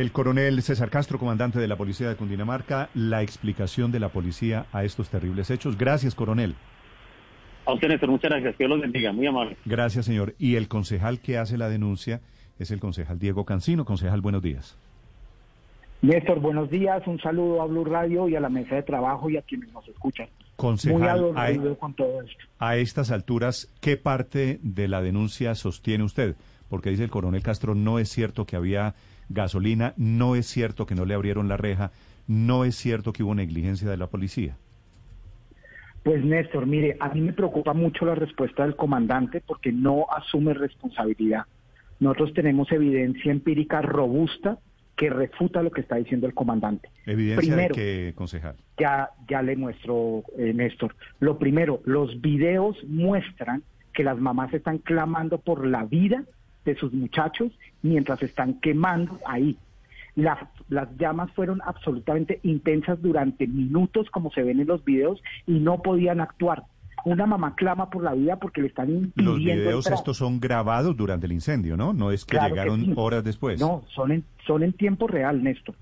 El coronel César Castro, comandante de la Policía de Cundinamarca, la explicación de la policía a estos terribles hechos. Gracias, coronel. A usted, Néstor, muchas gracias. Que Dios los bendiga. Muy amable. Gracias, señor. Y el concejal que hace la denuncia es el concejal Diego Cancino. Concejal, buenos días. Néstor, buenos días. Un saludo a Blue Radio y a la mesa de trabajo y a quienes nos escuchan. Concejal, Muy a, adolorido con todo esto. a estas alturas, ¿qué parte de la denuncia sostiene usted? Porque dice el coronel Castro, no es cierto que había gasolina, no es cierto que no le abrieron la reja, no es cierto que hubo negligencia de la policía. Pues Néstor, mire, a mí me preocupa mucho la respuesta del comandante porque no asume responsabilidad. Nosotros tenemos evidencia empírica robusta que refuta lo que está diciendo el comandante. Evidencia Primero, de que, concejal. ya, ya le muestro, eh, Néstor. Lo primero, los videos muestran que las mamás están clamando por la vida de sus muchachos mientras están quemando ahí. La- las llamas fueron absolutamente intensas durante minutos, como se ven en los videos, y no podían actuar. Una mamá clama por la vida porque le están impidiendo Los videos entrar. estos son grabados durante el incendio, ¿no? No es que Claro que llegaron sí. horas después. No, son en, son en tiempo real, Néstor.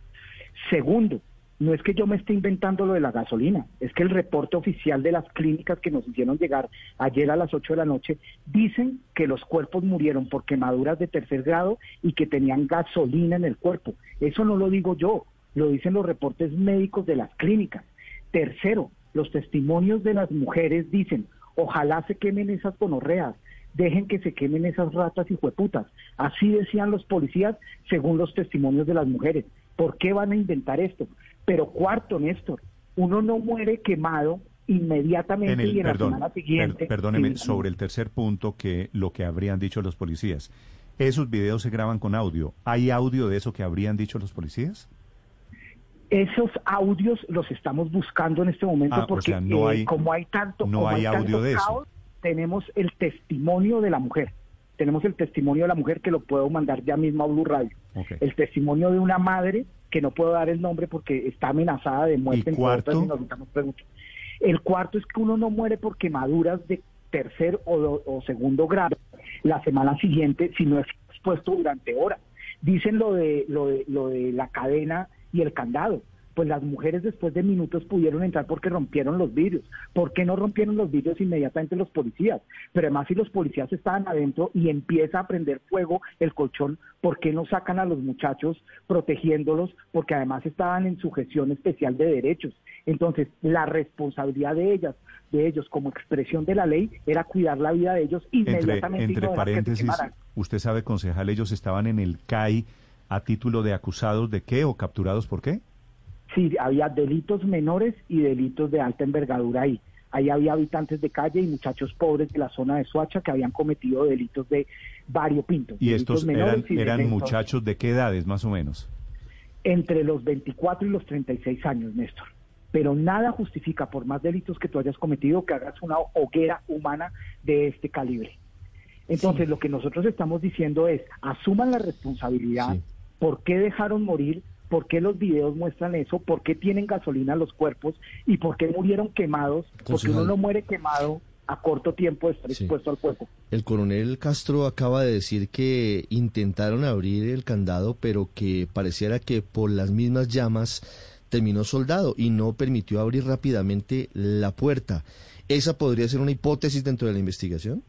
Segundo, no es que yo me esté inventando lo de la gasolina, es que el reporte oficial de las clínicas que nos hicieron llegar ayer a las 8 de la noche dicen que los cuerpos murieron por quemaduras de tercer grado y que tenían gasolina en el cuerpo. Eso no lo digo yo, lo dicen los reportes médicos de las clínicas. Tercero, los testimonios de las mujeres dicen, ojalá se quemen esas gonorreas, dejen que se quemen esas ratas y hueputas. Así decían los policías según los testimonios de las mujeres. ¿Por qué van a inventar esto? Pero cuarto, Néstor, uno no muere quemado inmediatamente En el, y en perdón, la semana per- siguiente. perdóneme, Sí, sobre el tercer punto, que lo que habrían dicho los policías. ¿Esos videos se graban con audio? ¿Hay audio de eso que habrían dicho los policías? Esos audios los estamos buscando en este momento Ah, o porque sea, no eh, hay- como hay tanto, no como hay tanto audio de eso. caos, tenemos el testimonio de la mujer. Tenemos el testimonio de la mujer que lo puedo mandar ya mismo a Blue Radio. Ok. El testimonio de una madre que no puedo dar el nombre porque está amenazada de muerte. ¿Y entre otras, cuarto? y nos estamos preguntando. El cuarto es que uno no muere por quemaduras de tercer o, do- o segundo grado la semana siguiente si no es expuesto durante horas. Dicen lo de, lo de, lo de la cadena y el candado. Pues las mujeres después de minutos pudieron entrar porque rompieron los vidrios. ¿Por qué no rompieron los vidrios inmediatamente los policías? Pero además si los policías estaban adentro y empieza a prender fuego el colchón, ¿por qué no sacan a los muchachos protegiéndolos? Porque además estaban en sujeción especial de derechos. Entonces, la responsabilidad de ellas, de ellos como expresión de la ley, era cuidar la vida de ellos Entre, inmediatamente. entre que se paréntesis, usted sabe, concejal, ellos estaban en el CAI a título de acusados de qué o capturados por qué? Sí, había delitos menores y delitos de alta envergadura ahí. Ahí había habitantes de calle y muchachos pobres de la zona de Soacha que habían cometido delitos de variopinto. ¿Y estos eran, y eran muchachos de qué edades, más o menos? Entre los 24 y los 36 años, Néstor. Pero nada justifica, por más delitos que tú hayas cometido, que hagas una hoguera humana de este calibre. Entonces, lo que nosotros estamos diciendo es, asuman la responsabilidad, Sí. por qué dejaron morir, por qué los videos muestran eso, por qué tienen gasolina los cuerpos y por qué murieron quemados, porque uno no muere quemado a corto tiempo de estar Sí. expuesto al fuego. El coronel Castro acaba de decir que intentaron abrir el candado, pero que pareciera que por las mismas llamas terminó soldado y no permitió abrir rápidamente la puerta. ¿Esa podría ser una hipótesis dentro de la investigación?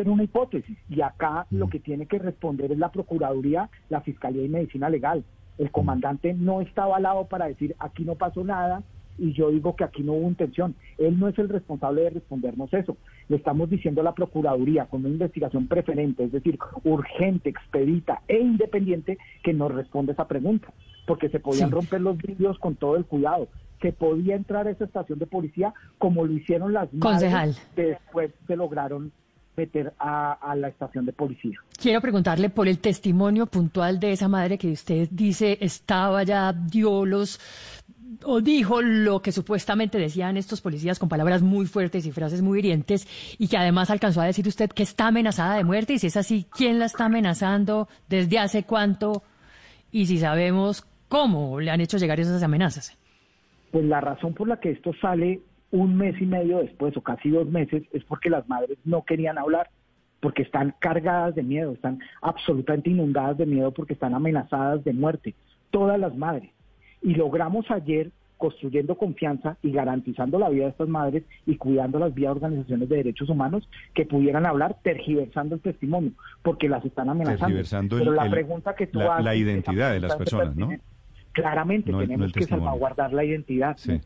Ser una hipótesis. Y acá Mm. lo que tiene que responder es la Procuraduría, la Fiscalía y Medicina Legal. El comandante no está avalado para decir aquí no pasó nada y yo digo que aquí no hubo intención. Él no es el responsable de respondernos eso. Le estamos diciendo a la Procuraduría con una investigación preferente, es decir, urgente, expedita e independiente, que nos responda esa pregunta. Porque se podían Sí. romper los vidrios con todo el cuidado. Se podía entrar a esa estación de policía como lo hicieron las madres Concejal. que después se lograron meter a, a la estación de policía. Quiero preguntarle por el testimonio puntual de esa madre que usted dice estaba ya, dio los o dijo lo que supuestamente decían estos policías con palabras muy fuertes y frases muy hirientes y que además alcanzó a decir usted que está amenazada de muerte y si es así, ¿quién la está amenazando? ¿Desde hace cuánto? Y si sabemos cómo le han hecho llegar esas amenazas. Pues la razón por la que esto sale un mes y medio después o casi dos meses es porque las madres no querían hablar, porque están cargadas de miedo, están absolutamente inundadas de miedo porque están amenazadas de muerte, todas las madres. Y logramos ayer construyendo confianza y garantizando la vida de estas madres y cuidándolas vía organizaciones de derechos humanos que pudieran hablar tergiversando el testimonio, porque las están amenazando. Tergiversando Pero el- la pregunta que tú la- haces la identidad de las personas, ¿no? Claramente No el- no tenemos que salvaguardar la identidad. Sí.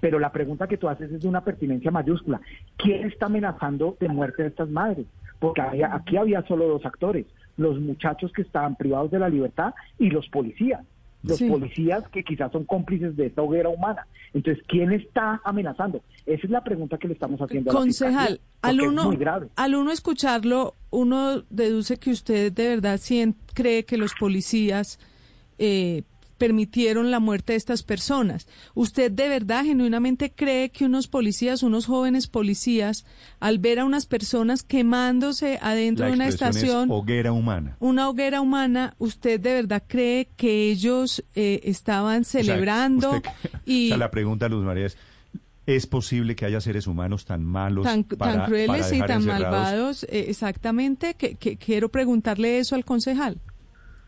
Pero la pregunta que tú haces es de una pertinencia mayúscula. ¿Quién está amenazando de muerte a estas madres? Porque había- aquí había solo dos actores, los muchachos que estaban privados de la libertad y los policías. Los Sí. policías que quizás son cómplices de esta hoguera humana. Entonces, ¿quién está amenazando? Esa es la pregunta que le estamos haciendo a la Concejal, al porque es uno, muy grave. al uno escucharlo, uno deduce que usted de verdad cree que los policías eh, permitieron la muerte de estas personas. ¿Usted de verdad genuinamente cree que unos policías, unos jóvenes policías, al ver a unas personas quemándose adentro de una es estación, hoguera humana. una hoguera humana, ¿usted de verdad cree que ellos eh, estaban O sea, celebrando usted- y o sea, la pregunta, Luz María, es, ¿es posible que haya seres humanos tan malos, tan, para- tan crueles para y tan encerrados? malvados? eh, exactamente, que, que quiero preguntarle eso al concejal.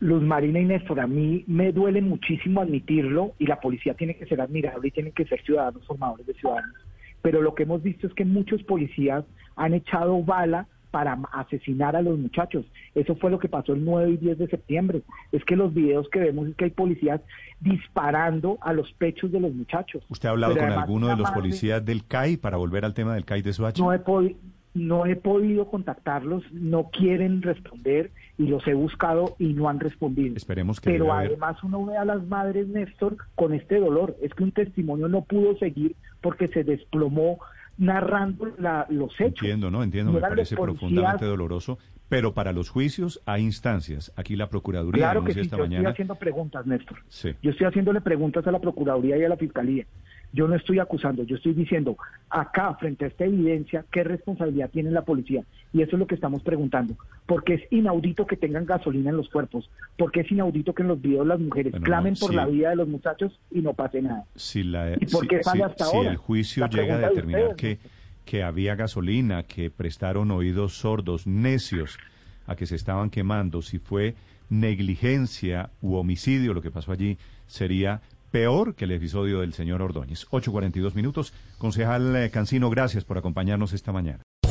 Luz Marina y Néstor, a mí me duele muchísimo admitirlo y la policía tiene que ser admirable y tienen que ser ciudadanos formadores de ciudadanos. Pero lo que hemos visto es que muchos policías han echado bala para asesinar a los muchachos. Eso fue lo que pasó el 9 y 10 de septiembre. Es que los videos que vemos es que hay policías disparando a los pechos de los muchachos. ¿Usted ha hablado Pero con alguno de los policías del CAI para volver al tema del CAI de Soacha? no he, podi- no he podido contactarlos, no quieren responder y los he buscado y no han respondido. Esperemos que Pero haber- además uno ve a las madres, Néstor, con este dolor. Es que un testimonio no pudo seguir porque se desplomó narrando la- los hechos. Entiendo, ¿no? Entiendo, No me parece policías- profundamente doloroso. Pero para los juicios hay instancias. Aquí la Procuraduría Claro que sí, esta yo estoy mañana. haciendo preguntas, Néstor. Sí. Yo estoy haciéndole preguntas a la Procuraduría y a la Fiscalía. Yo no estoy acusando, yo estoy diciendo, acá, frente a esta evidencia, ¿qué responsabilidad tiene la policía? Y eso es lo que estamos preguntando. Porque es inaudito que tengan gasolina en los cuerpos, porque es inaudito que en los videos las mujeres Bueno, clamen no, por sí. la vida de los muchachos y no pase nada. Si, la, ¿Y por si- qué sale si- hasta si ahora? el juicio La llega a de determinar ustedes, que, que había gasolina, que prestaron oídos sordos, necios, a que se estaban quemando, si fue negligencia u homicidio lo que pasó allí, sería peor que el episodio del señor Ordóñez. 8.42 minutos. Concejal eh, Cancino, gracias por acompañarnos esta mañana.